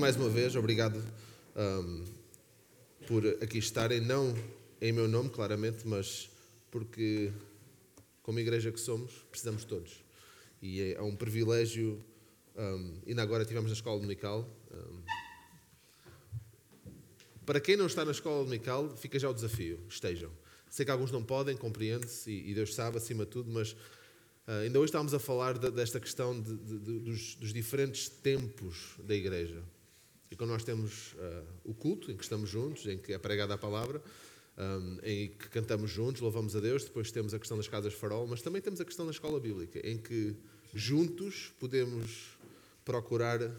mais uma vez, obrigado um, por aqui estarem, não em meu nome, claramente, mas porque, como igreja que somos, precisamos todos. E é, é um privilégio, um, ainda agora estivemos na escola dominical. Um, para quem não está na escola dominical, fica já o desafio, estejam. Sei que alguns não podem, compreende-se, e Deus sabe acima de tudo, mas Uh, ainda hoje estávamos a falar de, desta questão de, de, dos, dos, diferentes tempos da igreja. E quando nós temos uh, o culto, em que estamos juntos, em que é pregada a palavra, um, em que cantamos juntos, louvamos a Deus, depois temos a questão das casas farol, mas também temos a questão da escola bíblica, em que juntos podemos procurar uh,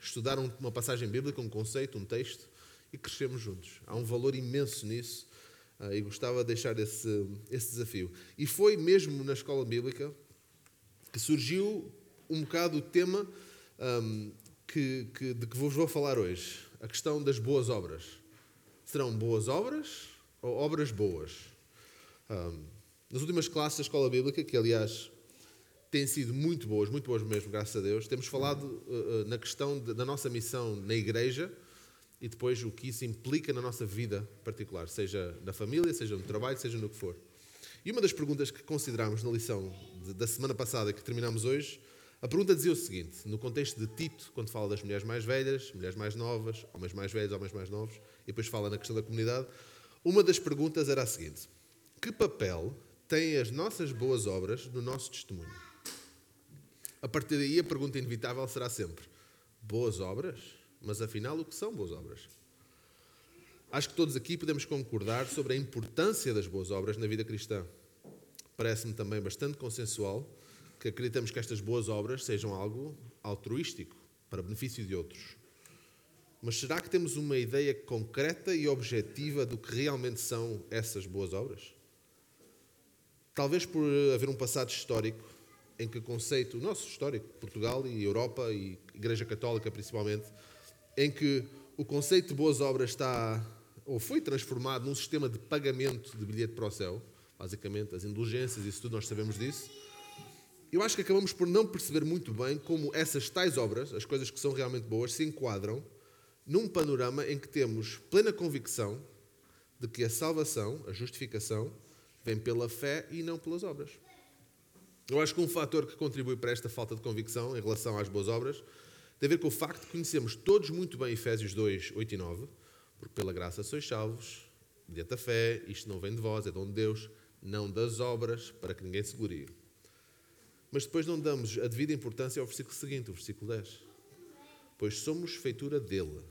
estudar uma passagem bíblica, um conceito, um texto, e crescemos juntos. Há um valor imenso nisso Uh, e gostava de deixar esse, esse desafio. E foi mesmo na escola bíblica que surgiu um bocado o tema um, que, que, de que vos vou falar hoje: a questão das boas obras. Serão boas obras ou obras boas? Um, nas últimas classes da escola bíblica, que aliás têm sido muito boas, muito boas mesmo, graças a Deus, temos falado uh, na questão de, da nossa missão na igreja e depois o que isso implica na nossa vida particular, seja na família, seja no trabalho, seja no que for. E uma das perguntas que considerámos na lição de, da semana passada que terminamos hoje, a pergunta dizia o seguinte: no contexto de Tito, quando fala das mulheres mais velhas, mulheres mais novas, homens mais velhos, homens mais novos, e depois fala na questão da comunidade, uma das perguntas era a seguinte: que papel têm as nossas boas obras no nosso testemunho? A partir daí, a pergunta inevitável será sempre: boas obras? Mas afinal, o que são boas obras? Acho que todos aqui podemos concordar sobre a importância das boas obras na vida cristã. Parece-me também bastante consensual que acreditamos que estas boas obras sejam algo altruístico, para benefício de outros. Mas será que temos uma ideia concreta e objetiva do que realmente são essas boas obras? Talvez por haver um passado histórico em que o conceito, o nosso histórico, Portugal e Europa e Igreja Católica principalmente, em que o conceito de boas obras está ou foi transformado num sistema de pagamento de bilhete para o céu, basicamente as indulgências, isso tudo nós sabemos disso. Eu acho que acabamos por não perceber muito bem como essas tais obras, as coisas que são realmente boas, se enquadram num panorama em que temos plena convicção de que a salvação, a justificação, vem pela fé e não pelas obras. Eu acho que um fator que contribui para esta falta de convicção em relação às boas obras tem a ver com o facto de conhecermos todos muito bem Efésios 2, 8 e 9, porque pela graça sois salvos, mediante a fé, isto não vem de vós, é dom de Deus, não das obras, para que ninguém se glorie. Mas depois não damos a devida importância ao versículo seguinte, o versículo 10. Pois somos feitura dele,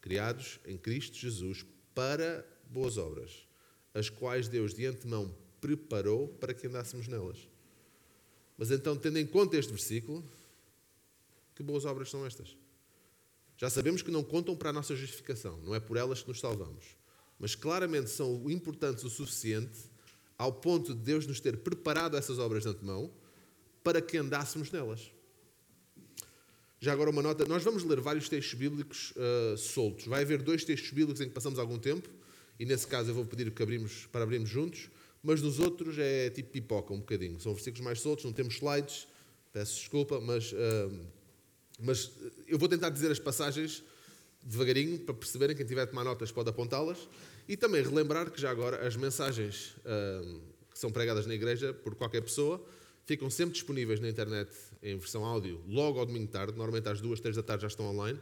criados em Cristo Jesus para boas obras, as quais Deus de antemão preparou para que andássemos nelas. Mas então, tendo em conta este versículo, que boas obras são estas? Já sabemos que não contam para a nossa justificação, não é por elas que nos salvamos. Mas claramente são importantes o suficiente ao ponto de Deus nos ter preparado essas obras de antemão para que andássemos nelas. Já agora uma nota, nós vamos ler vários textos bíblicos uh, soltos. Vai haver dois textos bíblicos em que passamos algum tempo, e nesse caso eu vou pedir que abrimos, para abrirmos juntos, mas nos outros é tipo pipoca um bocadinho. São versículos mais soltos, não temos slides, peço desculpa, mas uh, mas eu vou tentar dizer as passagens devagarinho para perceberem. Quem tiver a tomar notas pode apontá-las. E também relembrar que já agora as mensagens uh, que são pregadas na igreja por qualquer pessoa ficam sempre disponíveis na internet em versão áudio logo ao domingo tarde. Normalmente às duas, três da tarde já estão online.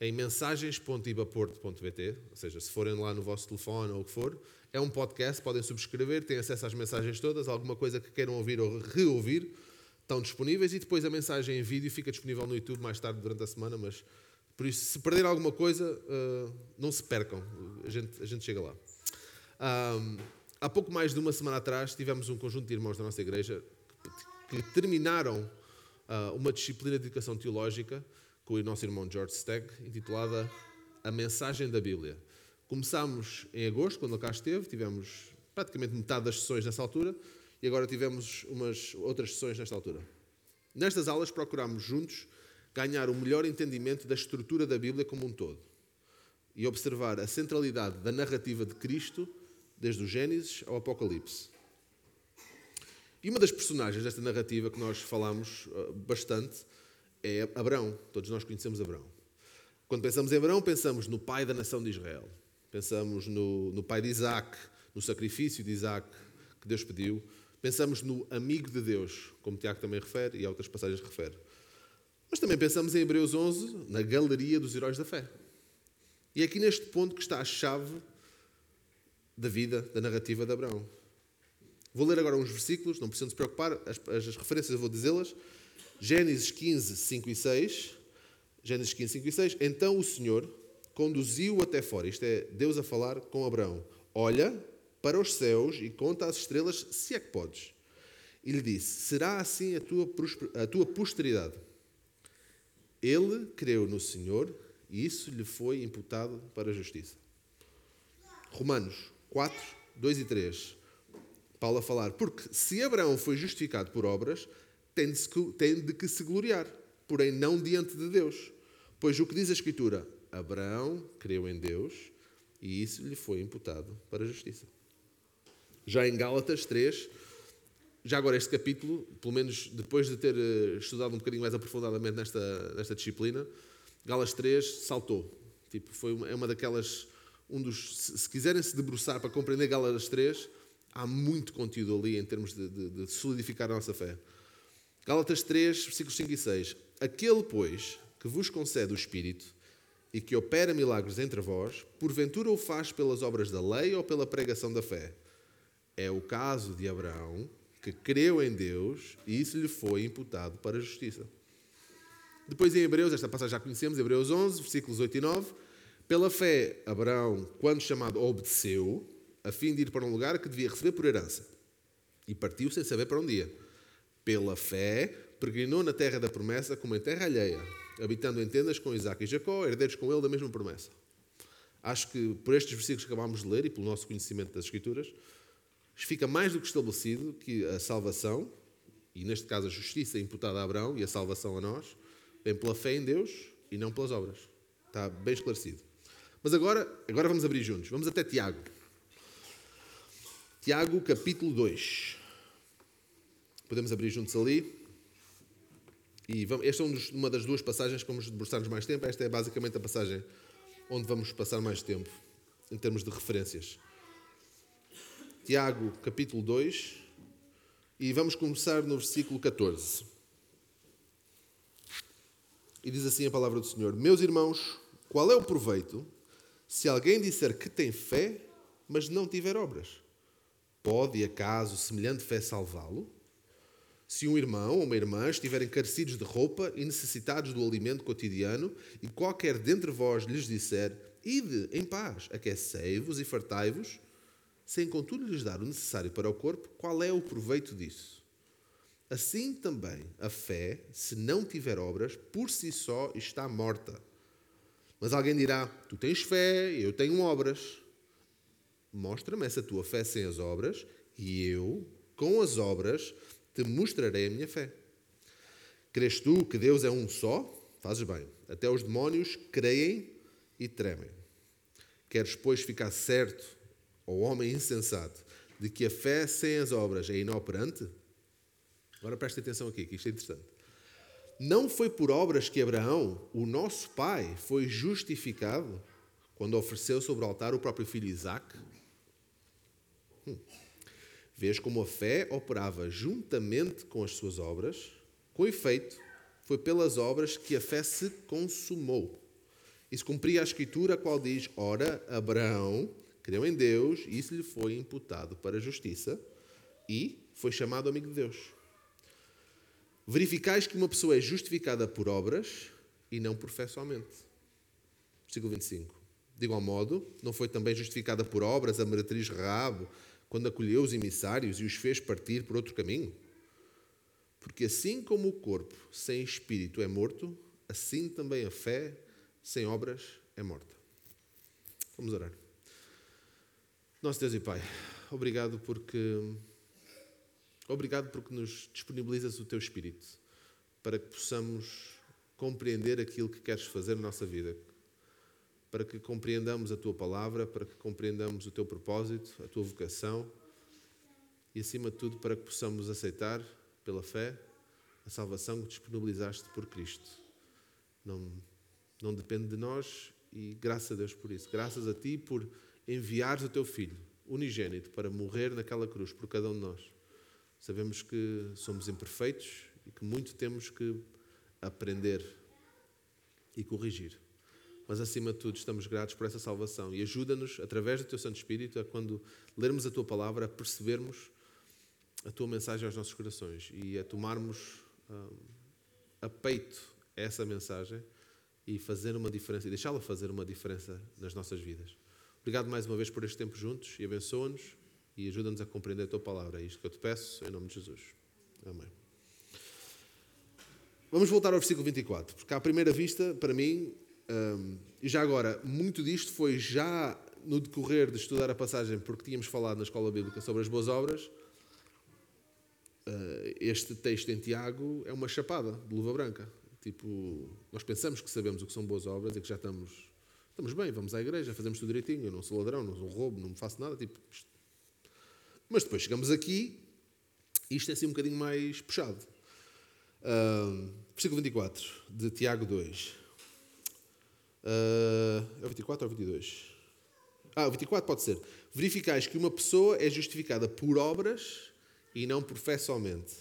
Em mensagens.ibaporto.pt, ou seja, se forem lá no vosso telefone ou o que for, é um podcast, podem subscrever, têm acesso às mensagens todas, alguma coisa que queiram ouvir ou reouvir, estão disponíveis e depois a mensagem em vídeo fica disponível no YouTube mais tarde durante a semana, mas por isso, se perder alguma coisa, uh, não se percam, a gente, a gente chega lá. Um, há pouco mais de uma semana atrás tivemos um conjunto de irmãos da nossa igreja que, terminaram uh, uma disciplina de educação teológica com o nosso irmão George Stegg, intitulada A Mensagem da Bíblia. Começámos em agosto, quando ele cá esteve, tivemos praticamente metade das sessões nessa altura, e agora tivemos umas outras sessões nesta altura. Nestas aulas procurámos juntos ganhar o melhor entendimento da estrutura da Bíblia como um todo e observar a centralidade da narrativa de Cristo desde o Gênesis ao Apocalipse. E uma das personagens desta narrativa que nós falamos uh, bastante é Abraão. Todos nós conhecemos Abraão. Quando pensamos em Abraão, pensamos no pai da nação de Israel. Pensamos no, no pai de Isaac, no sacrifício de Isaac que Deus pediu. Pensamos no amigo de Deus, como Tiago também refere e outras passagens refere. Mas também pensamos em Hebreus 11, na galeria dos heróis da fé. E é aqui neste ponto que está a chave da vida, da narrativa de Abraão. Vou ler agora uns versículos, não precisam se preocupar, as, as referências eu vou dizê-las. Gênesis 15, 5 e 6. Gênesis 15, 5 e 6. Então o Senhor conduziu até fora. Isto é Deus a falar com Abraão. Olha para os céus e conta as estrelas, se é que podes. E lhe disse: Será assim a tua, a tua posteridade? Ele creu no Senhor e isso lhe foi imputado para a justiça. Romanos 4, 2 e 3. Paulo a falar, porque se Abraão foi justificado por obras, tem de, tem de que se gloriar, porém não diante de Deus. Pois o que diz a Escritura? Abraão creu em Deus e isso lhe foi imputado para a justiça. Já em Gálatas 3, já agora este capítulo, pelo menos depois de ter eh, estudado um bocadinho mais aprofundadamente nesta, nesta disciplina, Gálatas 3 saltou. Tipo, foi uma, é uma daquelas. Um dos, se, se quiserem se debruçar para compreender Gálatas 3, há muito conteúdo ali em termos de, de, de solidificar a nossa fé. Gálatas 3, versículos 5 e 6. Aquele, pois, que vos concede o Espírito e que opera milagres entre vós, porventura o faz pelas obras da lei ou pela pregação da fé? É o caso de Abraão, que creu em Deus e isso lhe foi imputado para a justiça. Depois em Hebreus, esta passagem já conhecemos, Hebreus 11, versículos 8 e 9. Pela fé, Abraão, quando chamado, obedeceu, a fim de ir para um lugar que devia receber por herança. E partiu sem saber para onde ia. Pela fé, peregrinou na terra da promessa como em terra alheia, habitando em tendas com Isaac e Jacó, herdeiros com ele da mesma promessa. Acho que por estes versículos que acabámos de ler e pelo nosso conhecimento das Escrituras, fica mais do que estabelecido que a salvação, e neste caso a justiça imputada a Abraão e a salvação a nós, vem pela fé em Deus e não pelas obras. Está bem esclarecido. Mas agora, agora vamos abrir juntos. Vamos até Tiago. Tiago, capítulo 2. Podemos abrir juntos ali. E vamos, esta é uma das duas passagens que vamos debruçar-nos mais tempo. Esta é basicamente a passagem onde vamos passar mais tempo, em termos de referências. Tiago, capítulo 2. E vamos começar no versículo 14. E diz assim a palavra do Senhor: Meus irmãos, qual é o proveito se alguém disser que tem fé, mas não tiver obras? Pode, acaso, semelhante fé salvá-lo? Se um irmão ou uma irmã estiverem carecidos de roupa e necessitados do alimento cotidiano, e qualquer dentre vós lhes disser: Ide em paz, aquecei-vos e fartai-vos, sem contudo lhes dar o necessário para o corpo, qual é o proveito disso? Assim também a fé, se não tiver obras, por si só está morta. Mas alguém dirá: Tu tens fé, eu tenho obras. Mostra-me essa tua fé sem as obras, e eu, com as obras, te mostrarei a minha fé. Crês tu que Deus é um só? Fazes bem. Até os demónios creem e tremem. Queres, pois, ficar certo, ó homem insensato, de que a fé sem as obras é inoperante? Agora preste atenção aqui, que isto é interessante. Não foi por obras que Abraão, o nosso pai, foi justificado quando ofereceu sobre o altar o próprio filho Isaac? Hum. Vês como a fé operava juntamente com as suas obras? Com efeito, foi pelas obras que a fé se consumou. E se cumpria a escritura, a qual diz: Ora, Abraão creu em Deus, e isso lhe foi imputado para a justiça, e foi chamado amigo de Deus. Verificais que uma pessoa é justificada por obras e não por fé somente. Versículo 25. De igual modo, não foi também justificada por obras a meretriz Raab, quando acolheu os emissários e os fez partir por outro caminho? Porque assim como o corpo sem espírito é morto, assim também a fé sem obras é morta. Vamos orar. Nosso Deus e Pai, obrigado porque obrigado porque nos disponibilizas o teu espírito para que possamos compreender aquilo que queres fazer na nossa vida, para que compreendamos a tua palavra, para que compreendamos o teu propósito, a tua vocação e, acima de tudo, para que possamos aceitar pela fé a salvação que disponibilizaste por Cristo. Não, Não depende de nós e graças a Deus por isso. Graças a Ti por enviares o Teu Filho, unigênito, para morrer naquela cruz por cada um de nós. Sabemos que somos imperfeitos e que muito temos que aprender e corrigir. Mas acima de tudo, estamos gratos por essa salvação e ajuda-nos, através do Teu Santo Espírito, a quando lermos a Tua palavra, a percebermos a Tua mensagem aos nossos corações e a tomarmos hum, a peito essa mensagem e fazer uma diferença, e deixá-la fazer uma diferença nas nossas vidas. Obrigado mais uma vez por este tempo juntos e abençoa-nos e ajuda-nos a compreender a Tua palavra. É isto que eu te peço, em nome de Jesus. Amém. Vamos voltar ao versículo 24, porque à primeira vista, para mim, hum, e já agora, muito disto foi já no decorrer de estudar a passagem, porque tínhamos falado na escola bíblica sobre as boas obras. Uh, este texto em Tiago é uma chapada de luva branca. Tipo, nós pensamos que sabemos o que são boas obras e que já estamos, estamos bem, vamos à igreja, fazemos tudo direitinho. Eu não sou ladrão, não sou roubo, não faço nada. Tipo, Mas depois chegamos aqui e isto é assim um bocadinho mais puxado. Uh, versículo 24 de Tiago 2. Uh, é o 24 ou o 22? Ah, o 24 pode ser. Verificais que uma pessoa é justificada por obras e não por fé somente.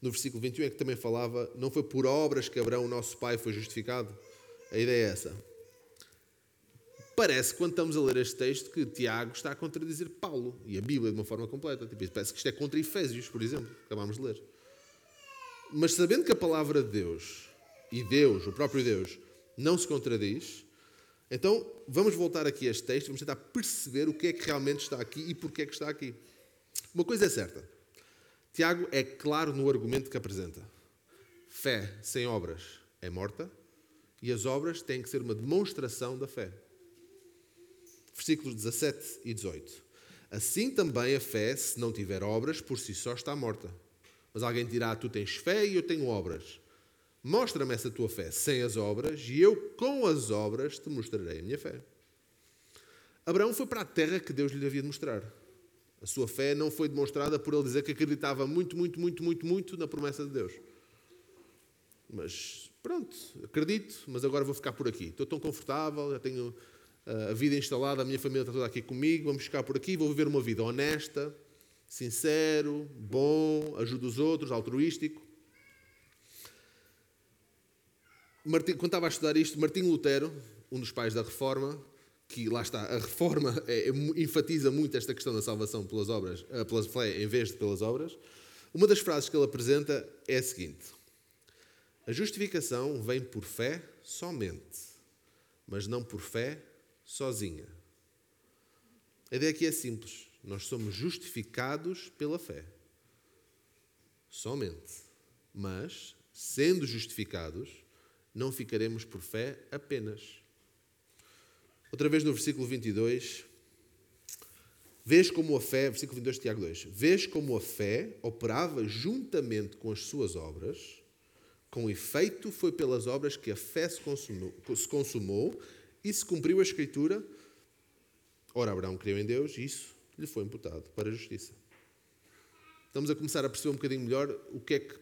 No versículo 21 é que também falava, não foi por obras que Abraão, nosso pai, foi justificado. A ideia é essa. Parece, quando estamos a ler este texto, que Tiago está a contradizer Paulo e a Bíblia de uma forma completa. Tipo, parece que isto é contra Efésios, por exemplo, que acabámos de ler. Mas sabendo que a palavra de Deus, e Deus, o próprio Deus, não se contradiz, então vamos voltar aqui a este texto, vamos tentar perceber o que é que realmente está aqui e porquê é que está aqui. Uma coisa é certa, Tiago é claro no argumento que apresenta. Fé sem obras é morta e as obras têm que ser uma demonstração da fé. Versículos 17 e 18. Assim também a fé, se não tiver obras, por si só está morta. Mas alguém dirá: Tu tens fé e eu tenho obras. Mostra-me essa tua fé sem as obras, e eu, com as obras, te mostrarei a minha fé. Abraão foi para a terra que Deus lhe havia de mostrar. A sua fé não foi demonstrada por ele dizer que acreditava muito, muito, muito, muito, muito na promessa de Deus. Mas pronto, acredito, mas agora vou ficar por aqui. Estou tão confortável, já tenho eh, a vida instalada, a minha família está toda aqui comigo, vamos ficar por aqui, vou viver uma vida honesta, sincero, bom, ajudo os outros, altruístico. Quando estava a estudar isto, Martinho Lutero, um dos pais da Reforma, que lá está, a Reforma é, é, enfatiza muito esta questão da salvação pelas obras, uh, pela fé em vez de pelas obras, uma das frases que ele apresenta é a seguinte: A justificação vem por fé somente, mas não por fé sozinha. A ideia aqui é simples. Nós somos justificados pela fé. Somente. Mas, sendo justificados, não ficaremos por fé apenas. Outra vez no versículo 22. Vês como a fé, versículo 22 de Tiago 2, vês como a fé operava juntamente com as suas obras, com efeito foi pelas obras que a fé se consumou, se consumou e se cumpriu a Escritura. Ora, Abraão creu em Deus e isso lhe foi imputado para a justiça. Estamos a começar a perceber um bocadinho melhor o que é que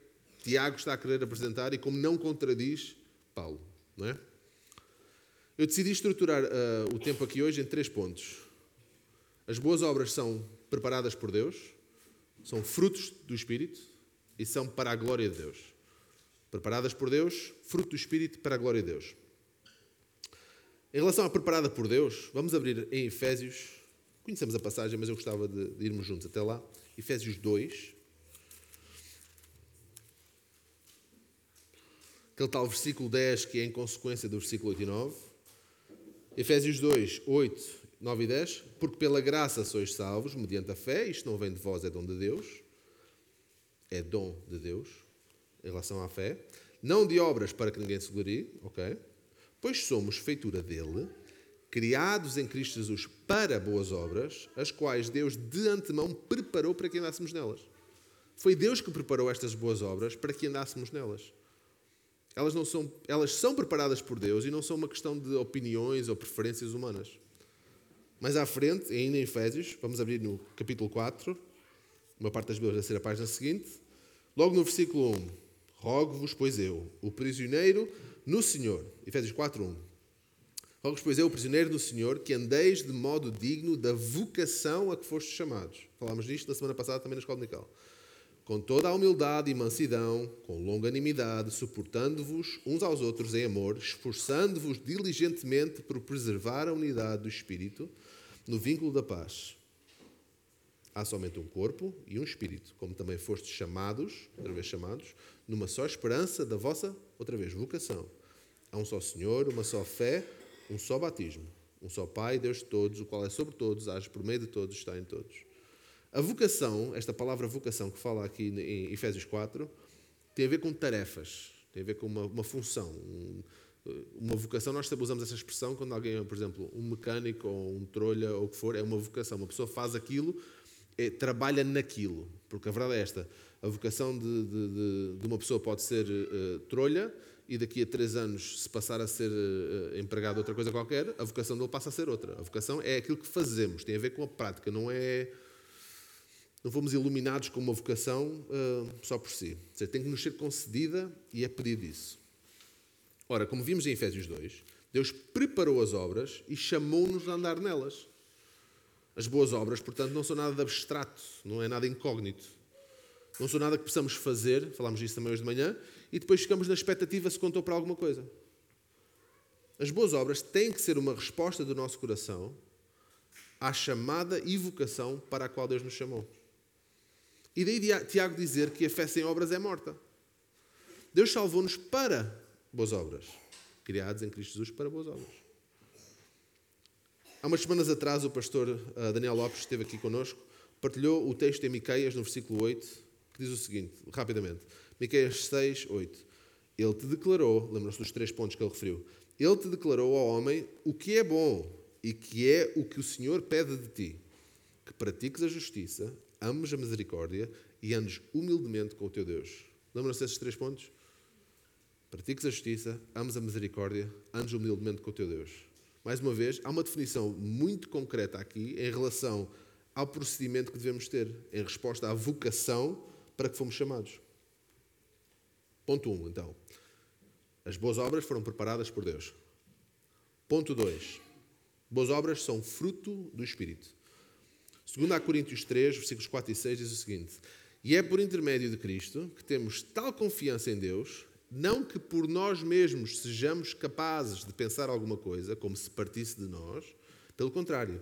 Tiago está a querer apresentar e como não contradiz Paulo, não é? Eu decidi estruturar uh, o tempo aqui hoje em três pontos. As boas obras são preparadas por Deus, são frutos do Espírito e são para a glória de Deus. Preparadas por Deus, fruto do Espírito para a glória de Deus. Em relação à preparada por Deus, vamos abrir em Efésios. Conhecemos a passagem, mas eu gostava de, de irmos juntos até lá. Efésios 2. Aquele tal versículo 10 que é em consequência do versículo 8 e 9. Efésios 2, 8, 9 e 10. Porque pela graça sois salvos, mediante a fé, isto não vem de vós, é dom de Deus. É dom de Deus, em relação à fé. Não de obras para que ninguém se glorie, ok? Pois somos feitura dele, criados em Cristo Jesus para boas obras, as quais Deus de antemão preparou para que andássemos nelas. Foi Deus que preparou estas boas obras para que andássemos nelas. Elas, não são, elas são preparadas por Deus e não são uma questão de opiniões ou preferências humanas. Mais à frente, ainda em Efésios, vamos abrir no capítulo 4, uma parte das Bíblias vai ser a página seguinte. Logo no versículo 1, rogo-vos, pois eu, o prisioneiro no Senhor, Efésios 4, 1, Rogo, pois eu, prisioneiro do Senhor, que andeis de modo digno da vocação a que fostes chamados. Falámos disto na semana passada também na Escola Dominical. Com toda a humildade e mansidão, com longanimidade, suportando-vos uns aos outros em amor, esforçando-vos diligentemente por preservar a unidade do Espírito no vínculo da paz. Há somente um corpo e um espírito, como também fostes chamados, outra vez chamados, numa só esperança da vossa, outra vez, vocação. Há um só Senhor, uma só fé, um só batismo, um só Pai, Deus de todos, o qual é sobre todos, age por meio de todos, está em todos. A vocação, esta palavra vocação que fala aqui em Efésios 4, tem a ver com tarefas, tem a ver com uma, uma função. Um, uma vocação, nós usamos essa expressão quando alguém, por exemplo, um mecânico ou um trolha ou o que for, é uma vocação. Uma pessoa faz aquilo, é, trabalha naquilo. Porque a verdade é esta: a vocação de, de, de uma pessoa pode ser uh, trolha, e daqui a três anos, se passar a ser uh, empregado de outra coisa qualquer, a vocação dele passa a ser outra. A vocação é aquilo que fazemos, tem a ver com a prática, não é. Não fomos iluminados com uma vocação uh, só por si. Tem que nos ser concedida e é pedido isso. Ora, como vimos em Efésios 2, Deus preparou as obras e chamou-nos a andar nelas. As boas obras, portanto, não são nada de abstrato, não é nada incógnito. Não são nada que possamos fazer, falámos disso também hoje de manhã, e depois ficamos na expectativa se contou para alguma coisa. As boas obras têm que ser uma resposta do nosso coração à chamada e vocação para a qual Deus nos chamou. E daí Tiago dizer que a fé sem obras é morta. Deus salvou-nos para boas obras, criados em Cristo Jesus para boas obras. Há umas semanas atrás, o pastor uh, Daniel Lopes esteve aqui connosco, partilhou o texto em Miqueias, no versículo 8, que diz o seguinte, rapidamente. Miqueias 6, 8. Ele te declarou, lembram-se dos três pontos que ele referiu, ele te declarou ao homem o que é bom e que é o que o Senhor pede de ti, que pratiques a justiça, ames a misericórdia e andes humildemente com o teu Deus. Lembram-se desses três pontos? Pratiques a justiça, ames a misericórdia, andes humildemente com o teu Deus. Mais uma vez, há uma definição muito concreta aqui em relação ao procedimento que devemos ter, em resposta à vocação para que fomos chamados. Ponto 1, um, então. As boas obras foram preparadas por Deus. Ponto 2. Boas obras são fruto do Espírito. Segundo a Coríntios 3, versículos 4 e 6, diz o seguinte: E é por intermédio de Cristo que temos tal confiança em Deus, não que por nós mesmos sejamos capazes de pensar alguma coisa, como se partisse de nós, pelo contrário,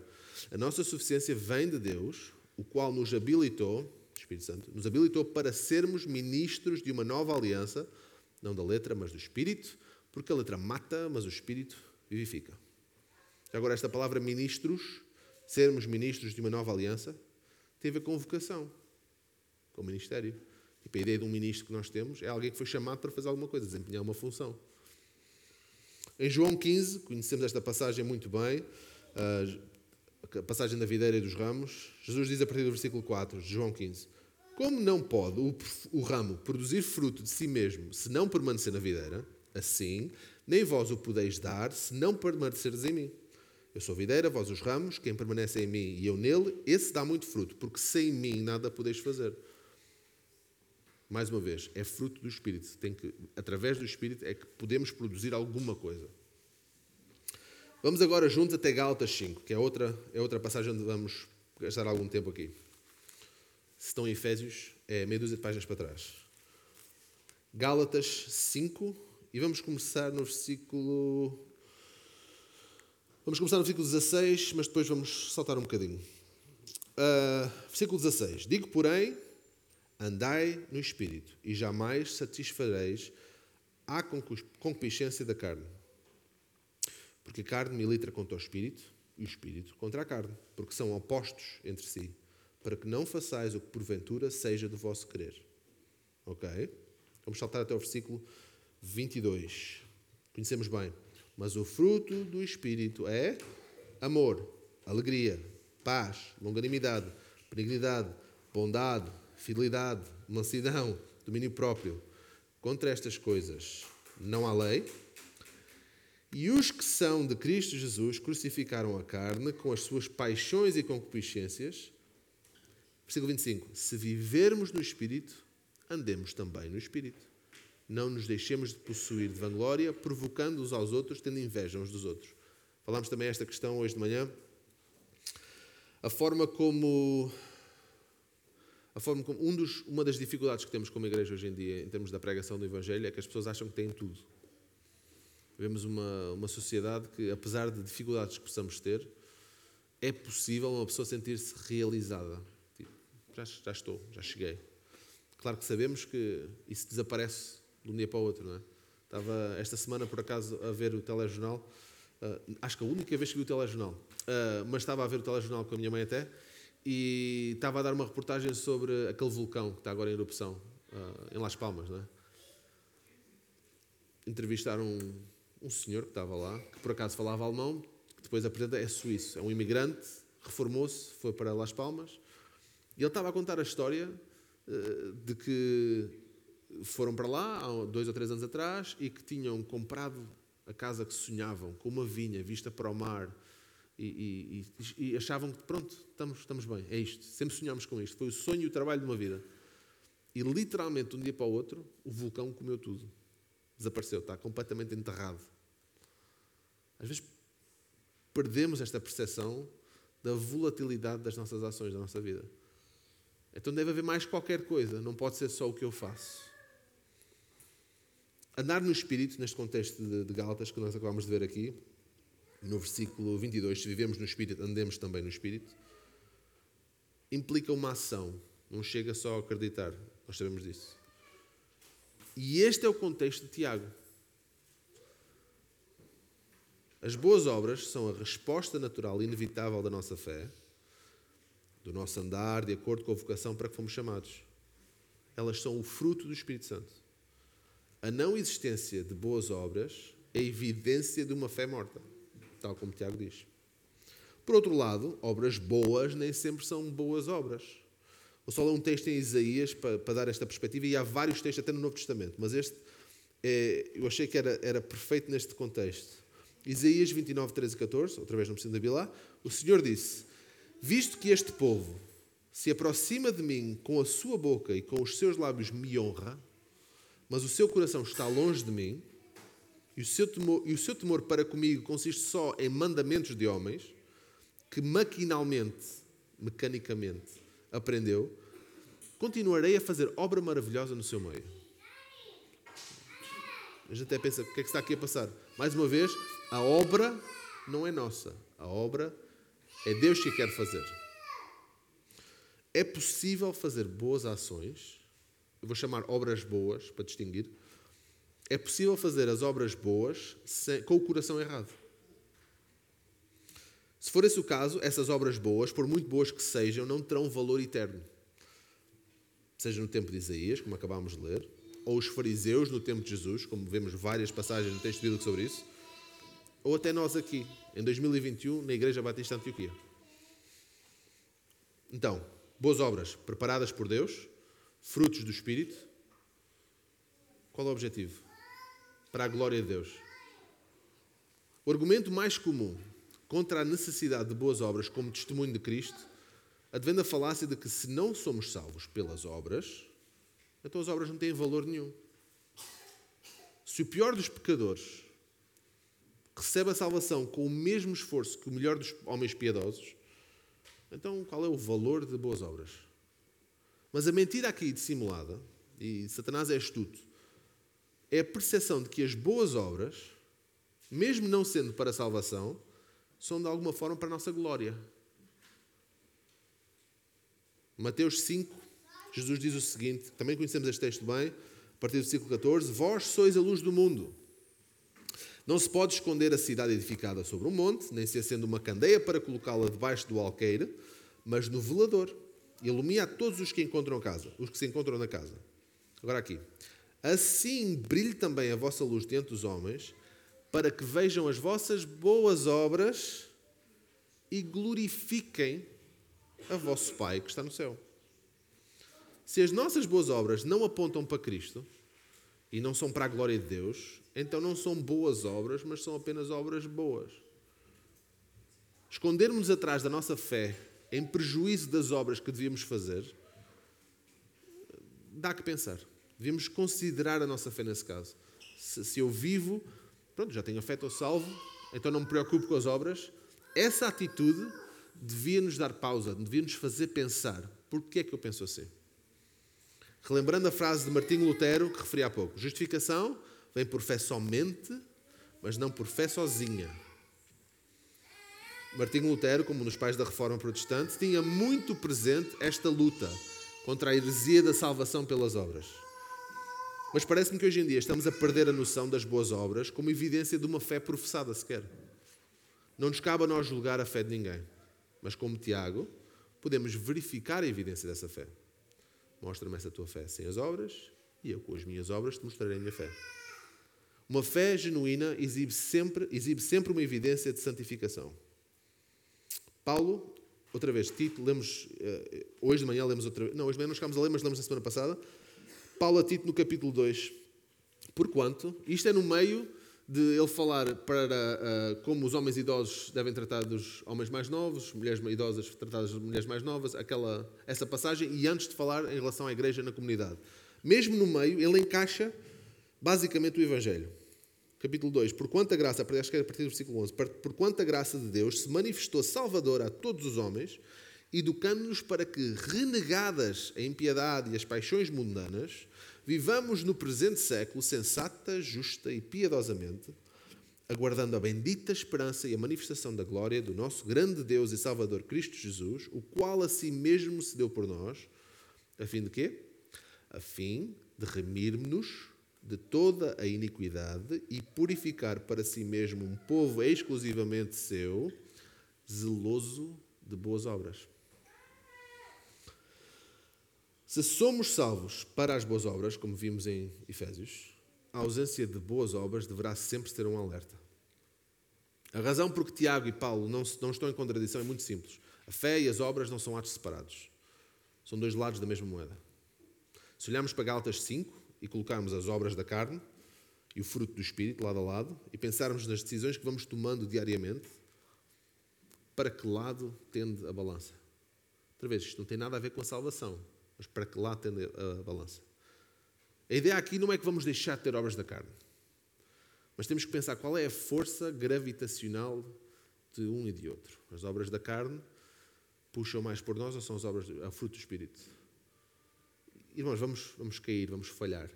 a nossa suficiência vem de Deus, o qual nos habilitou Espírito Santo, nos habilitou para sermos ministros de uma nova aliança, não da letra, mas do Espírito, porque a letra mata, mas o Espírito vivifica. Agora, esta palavra ministros, sermos ministros de uma nova aliança, tem a ver com com ministério. Tipo, a ideia de um ministro que nós temos é alguém que foi chamado para fazer alguma coisa, desempenhar uma função. Em João 15, conhecemos esta passagem muito bem, a passagem da videira e dos ramos. Jesus diz a partir do versículo 4 de João 15: como não pode o, o ramo produzir fruto de si mesmo se não permanecer na videira, assim, nem vós o podeis dar se não permanecerdes em mim. Eu sou videira, vós os ramos, quem permanece em mim e eu nele, esse dá muito fruto, porque sem mim nada podeis fazer. Mais uma vez, é fruto do Espírito. Tem que, através do Espírito é que podemos produzir alguma coisa. Vamos agora juntos até Gálatas 5, que é outra, é outra passagem onde vamos gastar algum tempo aqui se estão em Efésios, é meia dúzia de páginas para trás. Gálatas 5, e vamos começar no versículo. Vamos começar no versículo 16, mas depois vamos saltar um bocadinho. Uh, versículo 16: Digo, porém, andai no espírito, e jamais satisfareis a concupiscência da carne. Porque a carne milita contra o espírito, e o espírito contra a carne, porque são opostos entre si para que não façais o que porventura seja do vosso querer. Ok? Vamos saltar até o versículo 22. Conhecemos bem. Mas o fruto do Espírito é amor, alegria, paz, longanimidade, benignidade, bondade, fidelidade, mansidão, domínio próprio. Contra estas coisas não há lei. E os que são de Cristo Jesus crucificaram a carne com as suas paixões e concupiscências. Versículo 25: Se vivermos no Espírito, andemos também no Espírito. Não nos deixemos de possuir de vanglória, provocando uns aos outros, tendo inveja uns dos outros. Falámos também esta questão hoje de manhã. A forma como. A forma como um dos, uma das dificuldades que temos como igreja hoje em dia, em termos da pregação do Evangelho, é que as pessoas acham que têm tudo. Vemos uma, uma sociedade que, apesar de dificuldades que possamos ter, é possível uma pessoa sentir-se realizada. Tipo, já, já estou, já cheguei. Claro que sabemos que isso desaparece de um dia para o outro, não é? Estava esta semana, por acaso, a ver o telejornal. Uh, acho que a única vez que vi o telejornal. Uh, mas estava a ver o telejornal com a minha mãe até. E estava a dar uma reportagem sobre aquele vulcão que está agora em erupção, uh, em Las Palmas, não é? Entrevistaram um, um senhor que estava lá, que por acaso falava alemão, que depois apresenta, é suíço, é um imigrante, reformou-se, foi para Las Palmas. E ele estava a contar a história de que foram para lá há dois ou três anos atrás e que tinham comprado a casa que sonhavam, com uma vinha vista para o mar e, e, e achavam que pronto, estamos, estamos bem, é isto, sempre sonhámos com isto, foi o sonho e o trabalho de uma vida. E literalmente, de um dia para o outro, o vulcão comeu tudo. Desapareceu, está completamente enterrado. Às vezes perdemos esta percepção da volatilidade das nossas ações, da nossa vida. Então deve haver mais qualquer coisa, não pode ser só o que eu faço. Andar no Espírito, neste contexto de, de Gálatas que nós acabamos de ver aqui, no versículo 22, se vivemos no Espírito, andemos também no Espírito, implica uma ação, não chega só a acreditar, nós sabemos disso. E este é o contexto de Tiago. As boas obras são a resposta natural e inevitável da nossa fé, do nosso andar, de acordo com a vocação para que fomos chamados. Elas são o fruto do Espírito Santo. A não existência de boas obras é evidência de uma fé morta, tal como Tiago diz. Por outro lado, obras boas nem sempre são boas obras. Vou só ler um texto em Isaías para, para, dar esta perspectiva, e há vários textos até no Novo Testamento, mas este é, eu achei que era, era perfeito neste contexto. Isaías 29, 13 e 14, outra vez não preciso de lá, o Senhor disse: Visto que este povo se aproxima de mim com a sua boca e com os seus lábios me honra, mas o seu coração está longe de mim, e o seu temor, e o seu temor para comigo consiste só em mandamentos de homens, que maquinalmente, mecanicamente, aprendeu, continuarei a fazer obra maravilhosa no seu meio. A gente até pensa, o que é que está aqui a passar? Mais uma vez, a obra não é nossa. A obra é Deus que quer fazer. É possível fazer boas ações, eu vou chamar obras boas para distinguir. É possível fazer as obras boas sem, com o coração errado. Se for esse o caso, essas obras boas, por muito boas que sejam, não terão valor eterno. Seja no tempo de Isaías, como acabámos de ler, ou os fariseus no tempo de Jesus, como vemos várias passagens no texto bíblico sobre isso, ou até nós aqui, em 2021, na Igreja Batista Antioquia. Então, boas obras preparadas por Deus, frutos do Espírito. Qual é o objetivo? Para a glória de Deus. O argumento mais comum contra a necessidade de boas obras como testemunho de Cristo advém da falácia de que se não somos salvos pelas obras, então as obras não têm valor nenhum. Se o pior dos pecadores recebe a salvação com o mesmo esforço que o melhor dos homens piedosos, então qual é o valor de boas obras? Mas a mentira aqui dissimulada, e Satanás é astuto, é a percepção de que as boas obras, mesmo não sendo para a salvação, são de alguma forma para a nossa glória. Mateus 5, Jesus diz o seguinte, também conhecemos este texto bem, a partir do versículo 14: Vós sois a luz do mundo. Não se pode esconder a cidade edificada sobre um monte, nem se acende uma candeia para colocá-la debaixo do alqueire, mas no velador. Ilumina a todos os que encontram casa, os que se encontram na casa. Agora aqui. Assim brilhe também a vossa luz diante dos homens, para que vejam as vossas boas obras e glorifiquem a vosso Pai que está no céu. Se as nossas boas obras não apontam para Cristo e não são para a glória de Deus, então não são boas obras, mas são apenas obras boas. Escondermos atrás da nossa fé em prejuízo das obras que devíamos fazer, dá que pensar. Devíamos considerar a nossa fé nesse caso. Se, se eu vivo, pronto, já tenho a fé, estou salvo, então não me preocupo com as obras, essa atitude devia nos dar pausa, devia nos fazer pensar: porquê é que eu penso assim? Relembrando a frase de Martinho Lutero que referi há pouco: justificação vem por fé somente, mas não por fé sozinha. Martinho Lutero, como dos pais da reforma protestante, tinha muito presente esta luta contra a heresia da salvação pelas obras. Mas parece-me que hoje em dia estamos a perder a noção das boas obras como evidência de uma fé professada sequer. Não nos cabe a nós julgar a fé de ninguém, mas como Tiago, podemos verificar a evidência dessa fé. Mostra-me essa tua fé sem as obras, e eu, com as minhas obras, te mostrarei a minha fé. Uma fé genuína exibe sempre, exibe sempre uma evidência de santificação. Paulo, outra vez, Tito, lemos, eh, hoje de manhã lemos outra vez, não, hoje de manhã não chegámos a ler, mas lemos na semana passada. Paulo a Tito no capítulo 2. Porquanto, isto é no meio de ele falar para uh, como os homens idosos devem tratar dos homens mais novos, mulheres idosas tratadas das mulheres mais novas, aquela, essa passagem, e antes de falar em relação à igreja na comunidade. Mesmo no meio, ele encaixa basicamente o Evangelho. Capítulo 2. Por quanta graça, acho que é a partir do versículo 11, por quanta graça de Deus se manifestou Salvador a todos os homens, educando-nos para que, renegadas a impiedade e as paixões mundanas, Vivamos no presente século sensata, justa e piedosamente, aguardando a bendita esperança e a manifestação da glória do nosso grande Deus e Salvador Cristo Jesus, o qual a si mesmo se deu por nós, a fim de quê? A fim de remir-nos de toda a iniquidade e purificar para si mesmo um povo exclusivamente seu, zeloso de boas obras. Se somos salvos para as boas obras, como vimos em Efésios, a ausência de boas obras deverá sempre ser um alerta. A razão por que Tiago e Paulo não, não estão em contradição é muito simples. A fé e as obras não são atos separados. São dois lados da mesma moeda. Se olharmos para Gálatas 5 e colocarmos as obras da carne e o fruto do Espírito lado a lado e pensarmos nas decisões que vamos tomando diariamente, para que lado tende a balança? Outra vez, isto não tem nada a ver com a salvação. Mas para que lá tende a balança? A ideia aqui não é que vamos deixar de ter obras da carne. Mas temos que pensar qual é a força gravitacional de um e de outro. As obras da carne puxam mais por nós ou são as obras, a fruto do Espírito? Irmãos, vamos, vamos cair, vamos falhar.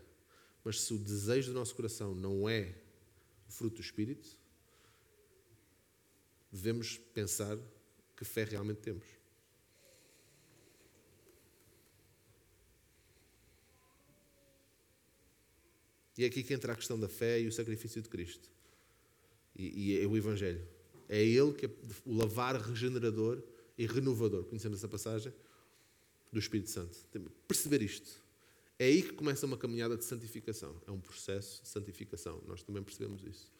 Mas se o desejo do nosso coração não é o fruto do Espírito, devemos pensar que fé realmente temos. E é aqui que entra a questão da fé e o sacrifício de Cristo. E, e é o Evangelho. É Ele que é o lavar regenerador e renovador. Conhecemos essa passagem? Do Espírito Santo. Perceber isto. É aí que começa uma caminhada de santificação. É um processo de santificação. Nós também percebemos isso.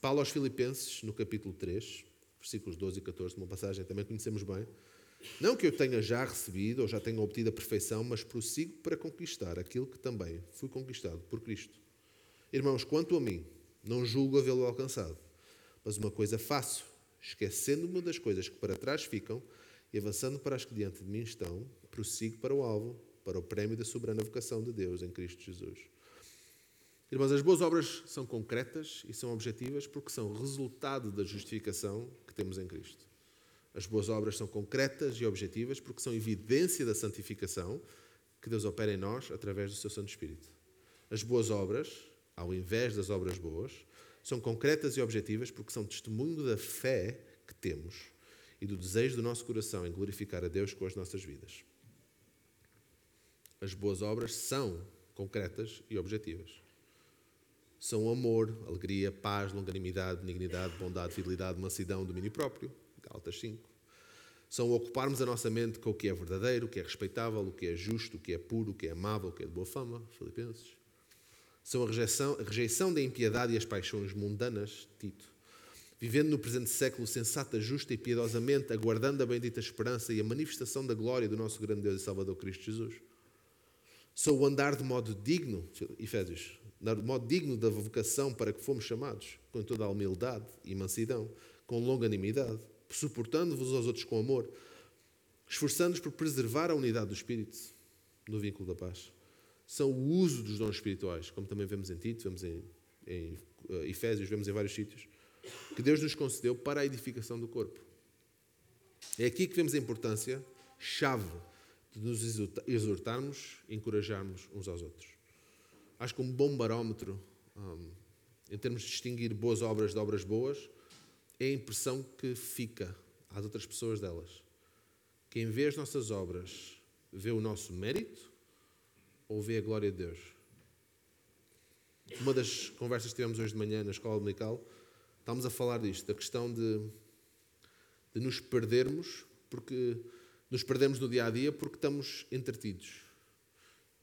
Paulo aos Filipenses, no capítulo 3, versículos 12 e 14, uma passagem que também conhecemos bem. Não que eu tenha já recebido ou já tenha obtido a perfeição, mas prossigo para conquistar aquilo que também fui conquistado por Cristo. Irmãos, quanto a mim, não julgo havê-lo alcançado, mas uma coisa faço, esquecendo-me das coisas que para trás ficam e avançando para as que diante de mim estão, prossigo para o alvo, para o prémio da soberana vocação de Deus em Cristo Jesus. Irmãos, as boas obras são concretas e são objetivas porque são resultado da justificação que temos em Cristo. As boas obras são concretas e objetivas porque são evidência da santificação que Deus opera em nós através do seu Santo Espírito. As boas obras, ao invés das obras boas, são concretas e objetivas porque são testemunho da fé que temos e do desejo do nosso coração em glorificar a Deus com as nossas vidas. As boas obras são concretas e objetivas. São amor, alegria, paz, longanimidade, benignidade, bondade, fidelidade, mansidão, domínio próprio Gálatas 5. São ocuparmos a nossa mente com o que é verdadeiro, o que é respeitável, o que é justo, o que é puro, o que é amável, o que é de boa fama. Filipenses. São a rejeição, a rejeição da impiedade e as paixões mundanas. Tito. Vivendo no presente século sensata, justa e piedosamente, aguardando a bendita esperança e a manifestação da glória do nosso grande Deus e Salvador Cristo Jesus. Sou o andar de modo digno, Efésios, de modo digno da vocação para que fomos chamados, com toda a humildade e mansidão, com longanimidade, suportando-vos aos outros com amor, esforçando-nos por preservar a unidade do Espírito no vínculo da paz. São o uso dos dons espirituais, como também vemos em Tito, vemos em, em uh, Efésios, vemos em vários sítios, que Deus nos concedeu para a edificação do corpo. É aqui que vemos a importância chave de nos exortarmos encorajarmos uns aos outros. Acho que um bom barómetro, um, em termos de distinguir boas obras de obras boas, é a impressão que fica às outras pessoas delas. Quem vê as nossas obras vê o nosso mérito ou vê a glória de Deus? Uma das conversas que tivemos hoje de manhã na escola dominical, estávamos a falar disto, da questão de, de nos perdermos, porque nos perdemos no dia a dia porque estamos entretidos.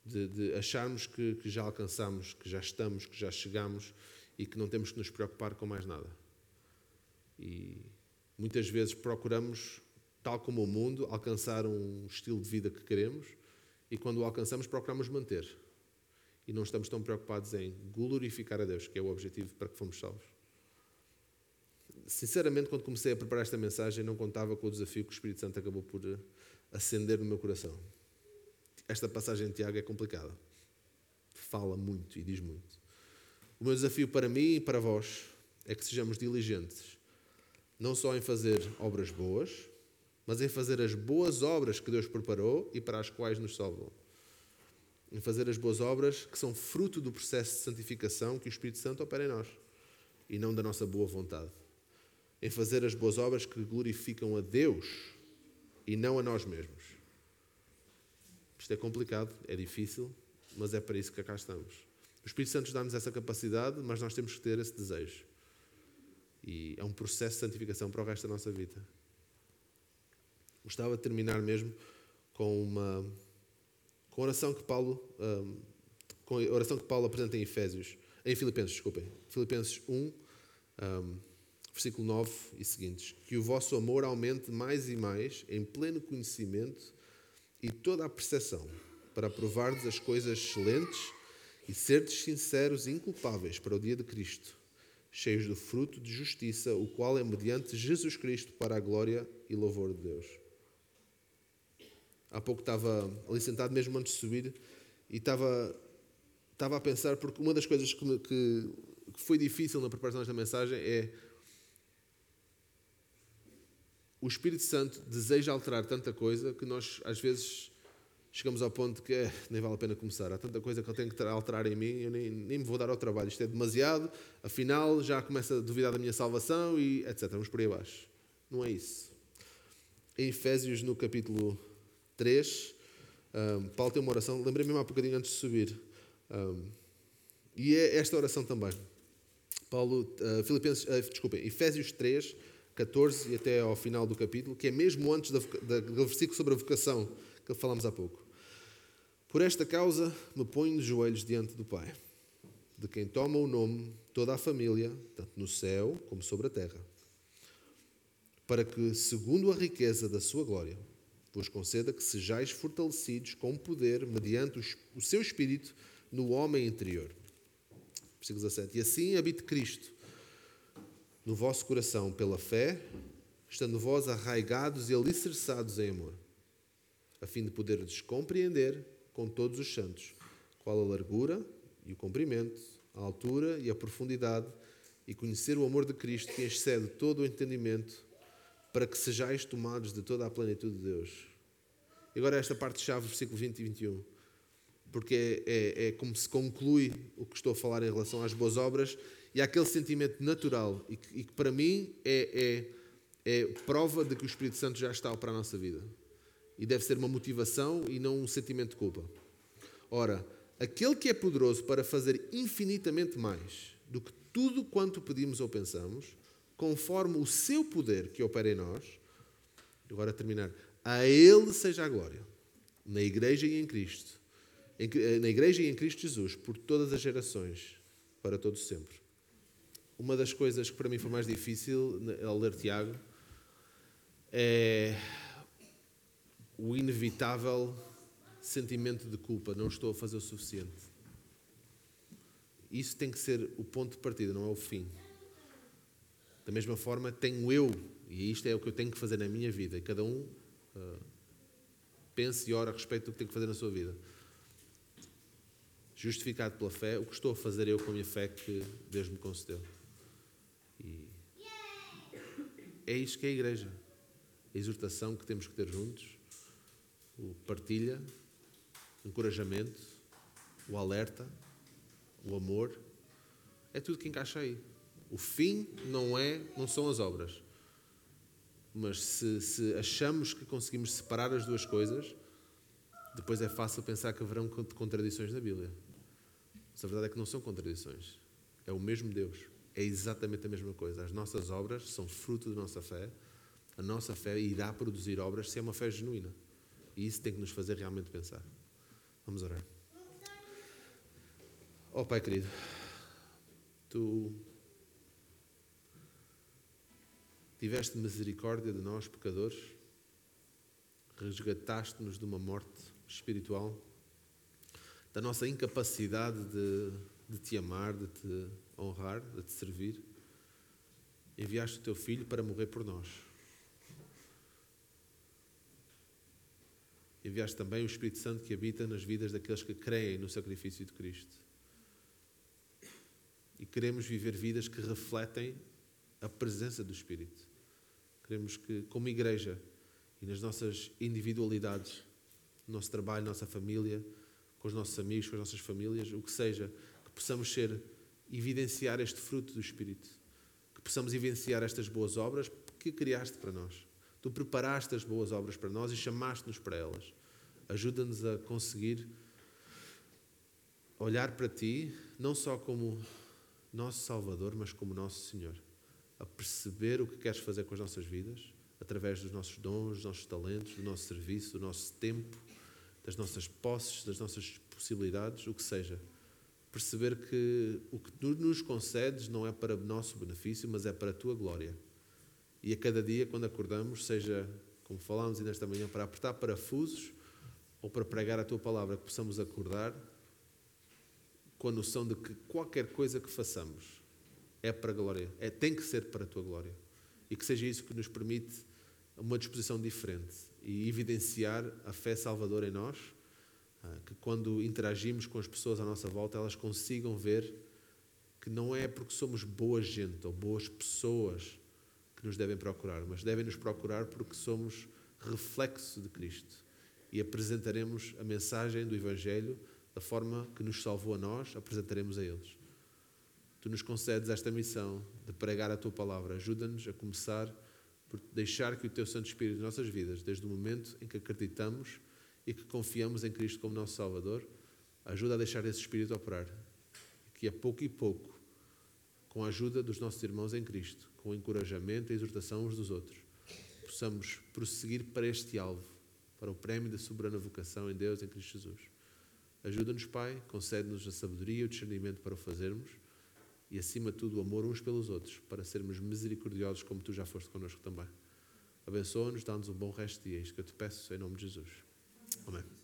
De, de acharmos que, que já alcançamos, que já estamos, que já chegamos e que não temos que nos preocupar com mais nada. E muitas vezes procuramos, tal como o mundo, alcançar um estilo de vida que queremos e quando o alcançamos procuramos manter. E não estamos tão preocupados em glorificar a Deus, que é o objetivo para que fomos salvos. Sinceramente, quando comecei a preparar esta mensagem, não contava com o desafio que o Espírito Santo acabou por eh, acender no meu coração. Esta passagem de Tiago é complicada. Fala muito e diz muito. O meu desafio para mim e para vós é que sejamos diligentes, não só em fazer obras boas, mas em fazer as boas obras que Deus preparou e para as quais nos salvou. Em fazer as boas obras que são fruto do processo de santificação que o Espírito Santo opera em nós e não da nossa boa vontade. Em fazer as boas obras que glorificam a Deus e não a nós mesmos. Isto é complicado, é difícil, mas é para isso que cá estamos. O Espírito Santo dá-nos essa capacidade, mas nós temos que ter esse desejo. E é um processo de santificação para o resto da nossa vida. Gostava de terminar mesmo com uma com a oração que Paulo um, com oração que Paulo apresenta em Efésios, em Filipenses, desculpem, Filipenses 1, um, versículo 9 e seguintes: Que o vosso amor aumente mais e mais em pleno conhecimento e toda a percepção, para provardes as coisas excelentes e serdes sinceros e inculpáveis para o dia de Cristo, cheios do fruto de justiça, o qual é mediante Jesus Cristo para a glória e louvor de Deus. Há pouco estava ali sentado, mesmo antes de subir, e estava, estava a pensar, porque uma das coisas que, me, que, que foi difícil na preparação desta mensagem é o Espírito Santo deseja alterar tanta coisa que nós, às vezes, chegamos ao ponto que é, nem vale a pena começar. Há tanta coisa que ele tem que alterar em mim, eu nem, nem me vou dar ao trabalho. Isto é demasiado, afinal já começa a duvidar da minha salvação e etc. Vamos por aí abaixo. Não é isso. Em Efésios, no capítulo 3, um, Paulo tem uma oração, lembrei-me há um bocadinho antes de subir. Um, e é esta oração também. Paulo, uh, Filipenses, uh, desculpem, Efésios 3, 14 e até ao final do capítulo, que é mesmo antes do versículo sobre a vocação que falámos há pouco. Por esta causa me ponho de joelhos diante do Pai, de quem toma o nome toda a família, tanto no céu como sobre a terra, para que, segundo a riqueza da sua glória, vos conceda que sejais fortalecidos com poder mediante o seu Espírito no homem interior. Versículo 17. E assim habite Cristo no vosso coração pela fé, estando vós arraigados e alicerçados em amor, a fim de poderdes compreender com todos os santos qual a largura e o comprimento, a altura e a profundidade, e conhecer o amor de Cristo que excede todo o entendimento para que sejais tomados de toda a plenitude de Deus. E agora esta parte-chave, versículo 20 e 21, porque é, é, é, como se conclui o que estou a falar em relação às boas obras e àquele sentimento natural e que, e que para mim é, é, é, prova de que o Espírito Santo já está para a nossa vida. E deve ser uma motivação e não um sentimento de culpa. Ora, aquele que é poderoso para fazer infinitamente mais do que tudo quanto pedimos ou pensamos, conforme o seu poder que opera em nós. Agora terminar. A Ele seja a glória, na Igreja e em Cristo, na Igreja e em Cristo Jesus, por todas as gerações, para todos sempre. Uma das coisas que para mim foi mais difícil ao ler Tiago é o inevitável sentimento de culpa. Não estou a fazer o suficiente. Isso tem que ser o ponto de partida, não é o fim. Da mesma forma, tenho eu, e isto é o que eu tenho que fazer na minha vida, e cada um uh, pense e ora a respeito do que tem que fazer na sua vida. justificado pela fé, o que estou a fazer eu com a minha fé que Deus me concedeu. E é isto que é a igreja. A exortação que temos que ter juntos, o partilha, o encorajamento, o alerta, o amor, é tudo que encaixa aí. O fim não é, não são as obras. Mas se, se achamos que conseguimos separar as duas coisas, depois é fácil pensar que haverão contradições na Bíblia. Mas a verdade é que não são contradições. É o mesmo Deus. É exatamente a mesma coisa. As nossas obras são fruto da nossa fé. A nossa fé irá produzir obras se é uma fé genuína. E isso tem que nos fazer realmente pensar. Vamos orar. Oh Pai querido, Tu tiveste misericórdia de nós, pecadores, resgataste-nos de uma morte espiritual, da nossa incapacidade de, de te amar, de te honrar, de te servir. Enviaste o teu filho para morrer por nós. Enviaste também o Espírito Santo que habita nas vidas daqueles que creem no sacrifício de Cristo. E queremos viver vidas que refletem a presença do Espírito. Queremos que, como igreja e nas nossas individualidades, no nosso trabalho, nossa família, com os nossos amigos, com as nossas famílias, o que seja, que possamos ser, evidenciar este fruto do Espírito, que possamos evidenciar estas boas obras que criaste para nós. Tu preparaste as boas obras para nós e chamaste-nos para elas. Ajuda-nos a conseguir olhar para Ti, não só como nosso Salvador, mas como nosso Senhor a perceber o que queres fazer com as nossas vidas, através dos nossos dons, dos nossos talentos, do nosso serviço, do nosso tempo, das nossas posses, das nossas possibilidades, o que seja. Perceber que o que tu nos concedes não é para nosso benefício, mas é para a tua glória. E a cada dia, quando acordamos, seja, como falámos ainda esta manhã, para apertar parafusos ou para pregar a tua palavra, que possamos acordar com a noção de que qualquer coisa que façamos, é para a glória, é, tem que ser para a tua glória. E que seja isso que nos permite uma disposição diferente e evidenciar a fé salvadora em nós, que quando interagimos com as pessoas à nossa volta, elas consigam ver que não é porque somos boa gente ou boas pessoas que nos devem procurar, mas devem nos procurar porque somos reflexo de Cristo e apresentaremos a mensagem do Evangelho da forma que nos salvou a nós, apresentaremos a eles tu nos concedes esta missão de pregar a tua palavra. Ajuda-nos a começar por deixar que o teu Santo Espírito nas nossas vidas, desde o momento em que acreditamos e que confiamos em Cristo como nosso Salvador, ajuda a deixar esse Espírito operar. Que a pouco e pouco, com a ajuda dos nossos irmãos em Cristo, com o encorajamento e exortação uns dos outros, possamos prosseguir para este alvo, para o prémio da soberana vocação em Deus, em Cristo Jesus. Ajuda-nos, Pai, concede-nos a sabedoria e o discernimento para o fazermos e, acima de tudo, o amor uns pelos outros, para sermos misericordiosos como tu já foste connosco também. Abençoa-nos, dá-nos um bom resto de dia. É isto que eu te peço, em nome de Jesus. Amém.